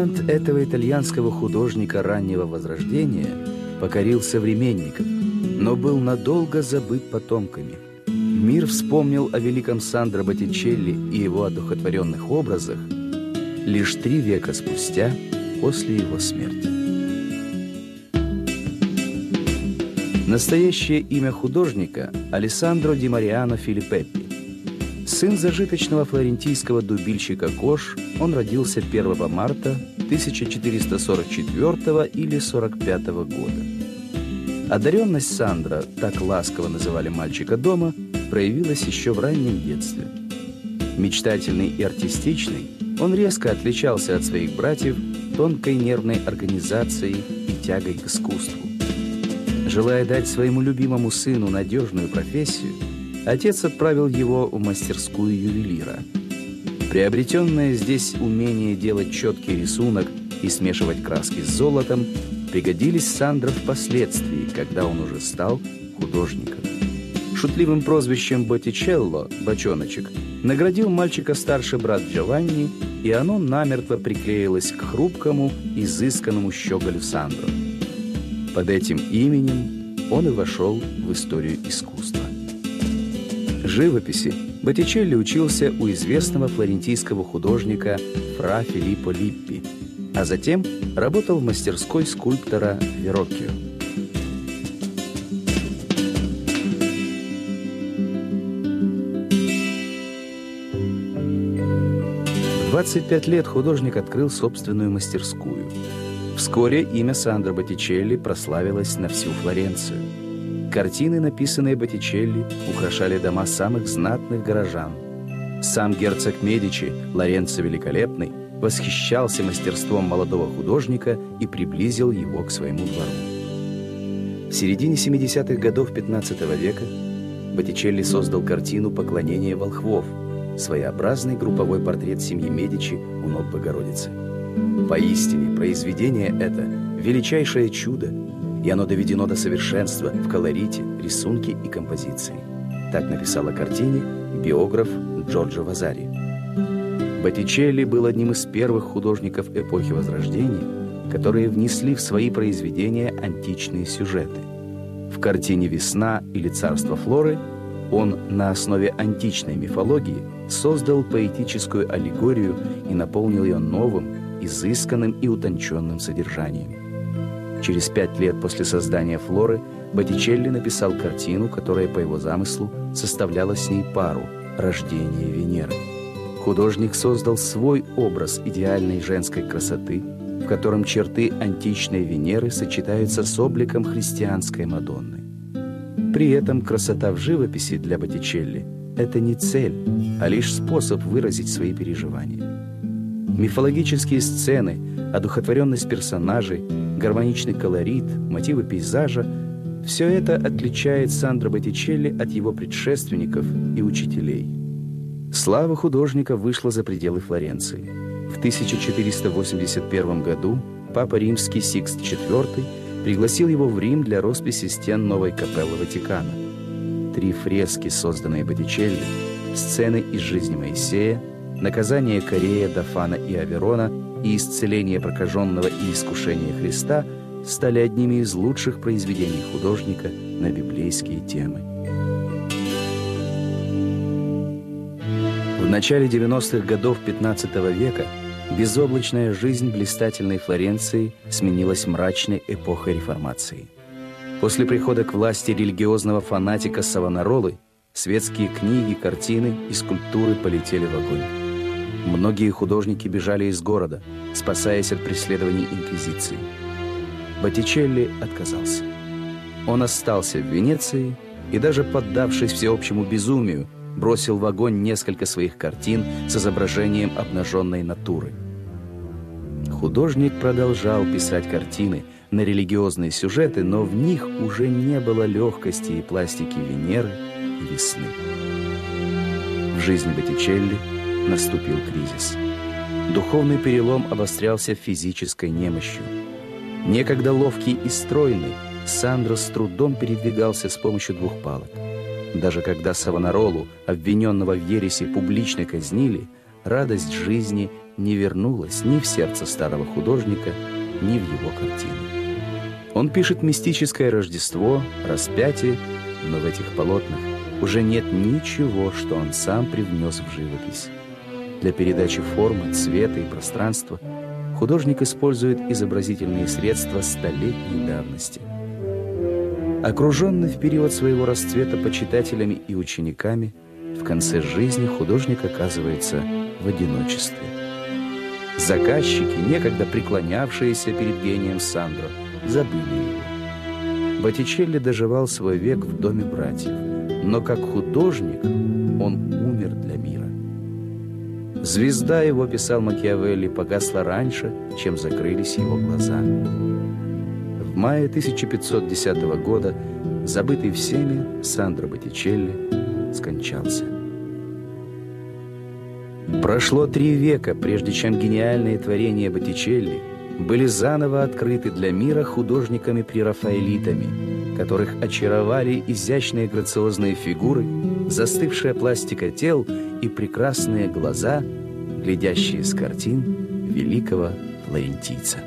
Талант этого итальянского художника раннего возрождения покорил современников, но был надолго забыт потомками. Мир вспомнил о великом Сандро Боттичелли и его одухотворенных образах лишь три века спустя после его смерти. Настоящее имя художника – Алессандро Ди Мариано Филиппеппи. Сын зажиточного флорентийского дубильщика Кош, он родился 1 марта 1444 или 45 года. Одаренность Сандра, так ласково называли мальчика дома, проявилась еще в раннем детстве. Мечтательный и артистичный, он резко отличался от своих братьев тонкой нервной организацией и тягой к искусству. Желая дать своему любимому сыну надежную профессию, отец отправил его в мастерскую ювелира. Приобретенное здесь умение делать четкий рисунок и смешивать краски с золотом пригодились Сандро впоследствии, когда он уже стал художником. Шутливым прозвищем Боттичелло, бочоночек, наградил мальчика старший брат Джованни, и оно намертво приклеилось к хрупкому, изысканному щеголю Сандро. Под этим именем он и вошел в историю искусства. Живописи Боттичелли учился у известного флорентийского художника Фра Филиппо Липпи, а затем работал в мастерской скульптора Вероккио. В 25 лет художник открыл собственную мастерскую – Вскоре имя Сандро Боттичелли прославилось на всю Флоренцию. Картины, написанные Боттичелли, украшали дома самых знатных горожан. Сам герцог Медичи, Лоренцо Великолепный, восхищался мастерством молодого художника и приблизил его к своему двору. В середине 70-х годов 15 века Боттичелли создал картину «Поклонение волхвов», своеобразный групповой портрет семьи Медичи у ног Богородицы. Поистине, произведение это – величайшее чудо, и оно доведено до совершенства в колорите, рисунке и композиции. Так написал о картине биограф Джорджо Вазари. Боттичелли был одним из первых художников эпохи Возрождения, которые внесли в свои произведения античные сюжеты. В картине «Весна» или «Царство Флоры» он на основе античной мифологии создал поэтическую аллегорию и наполнил ее новым, изысканным и утонченным содержанием. Через пять лет после создания «Флоры» Боттичелли написал картину, которая, по его замыслу, составляла с ней пару «Рождение Венеры». Художник создал свой образ идеальной женской красоты, в котором черты античной Венеры сочетаются с обликом христианской Мадонны. При этом красота в живописи для Боттичелли – это не цель, а лишь способ выразить свои переживания. Мифологические сцены, одухотворенность персонажей, гармоничный колорит, мотивы пейзажа – все это отличает Сандро Боттичелли от его предшественников и учителей. Слава художника вышла за пределы Флоренции. В 1481 году Папа Римский Сикст IV пригласил его в Рим для росписи стен новой капеллы Ватикана. Три фрески, созданные Боттичелли, сцены из жизни Моисея, наказание Корея, Дафана и Аверона и исцеление прокаженного и искушение Христа стали одними из лучших произведений художника на библейские темы. В начале 90-х годов 15 века безоблачная жизнь блистательной Флоренции сменилась мрачной эпохой реформации. После прихода к власти религиозного фанатика Савонаролы светские книги, картины и скульптуры полетели в огонь. Многие художники бежали из города, спасаясь от преследований Инквизиции. Боттичелли отказался. Он остался в Венеции и даже поддавшись всеобщему безумию, бросил в огонь несколько своих картин с изображением обнаженной натуры. Художник продолжал писать картины на религиозные сюжеты, но в них уже не было легкости и пластики Венеры и весны. В жизни Боттичелли – наступил кризис. Духовный перелом обострялся физической немощью. Некогда ловкий и стройный, Сандро с трудом передвигался с помощью двух палок. Даже когда Савонаролу, обвиненного в ересе, публично казнили, радость жизни не вернулась ни в сердце старого художника, ни в его картины. Он пишет мистическое Рождество, распятие, но в этих полотнах уже нет ничего, что он сам привнес в живопись. Для передачи формы, цвета и пространства художник использует изобразительные средства столетней давности. Окруженный в период своего расцвета почитателями и учениками, в конце жизни художник оказывается в одиночестве. Заказчики, некогда преклонявшиеся перед гением Сандро, забыли его. Боттичелли доживал свой век в доме братьев, но как художник он умер для мира. Звезда его, писал Макиавелли, погасла раньше, чем закрылись его глаза. В мае 1510 года, забытый всеми, Сандро Боттичелли скончался. Прошло три века, прежде чем гениальные творения Боттичелли были заново открыты для мира художниками-прерафаэлитами, которых очаровали изящные грациозные фигуры, застывшая пластика тел и прекрасные глаза, глядящие с картин великого флорентийца.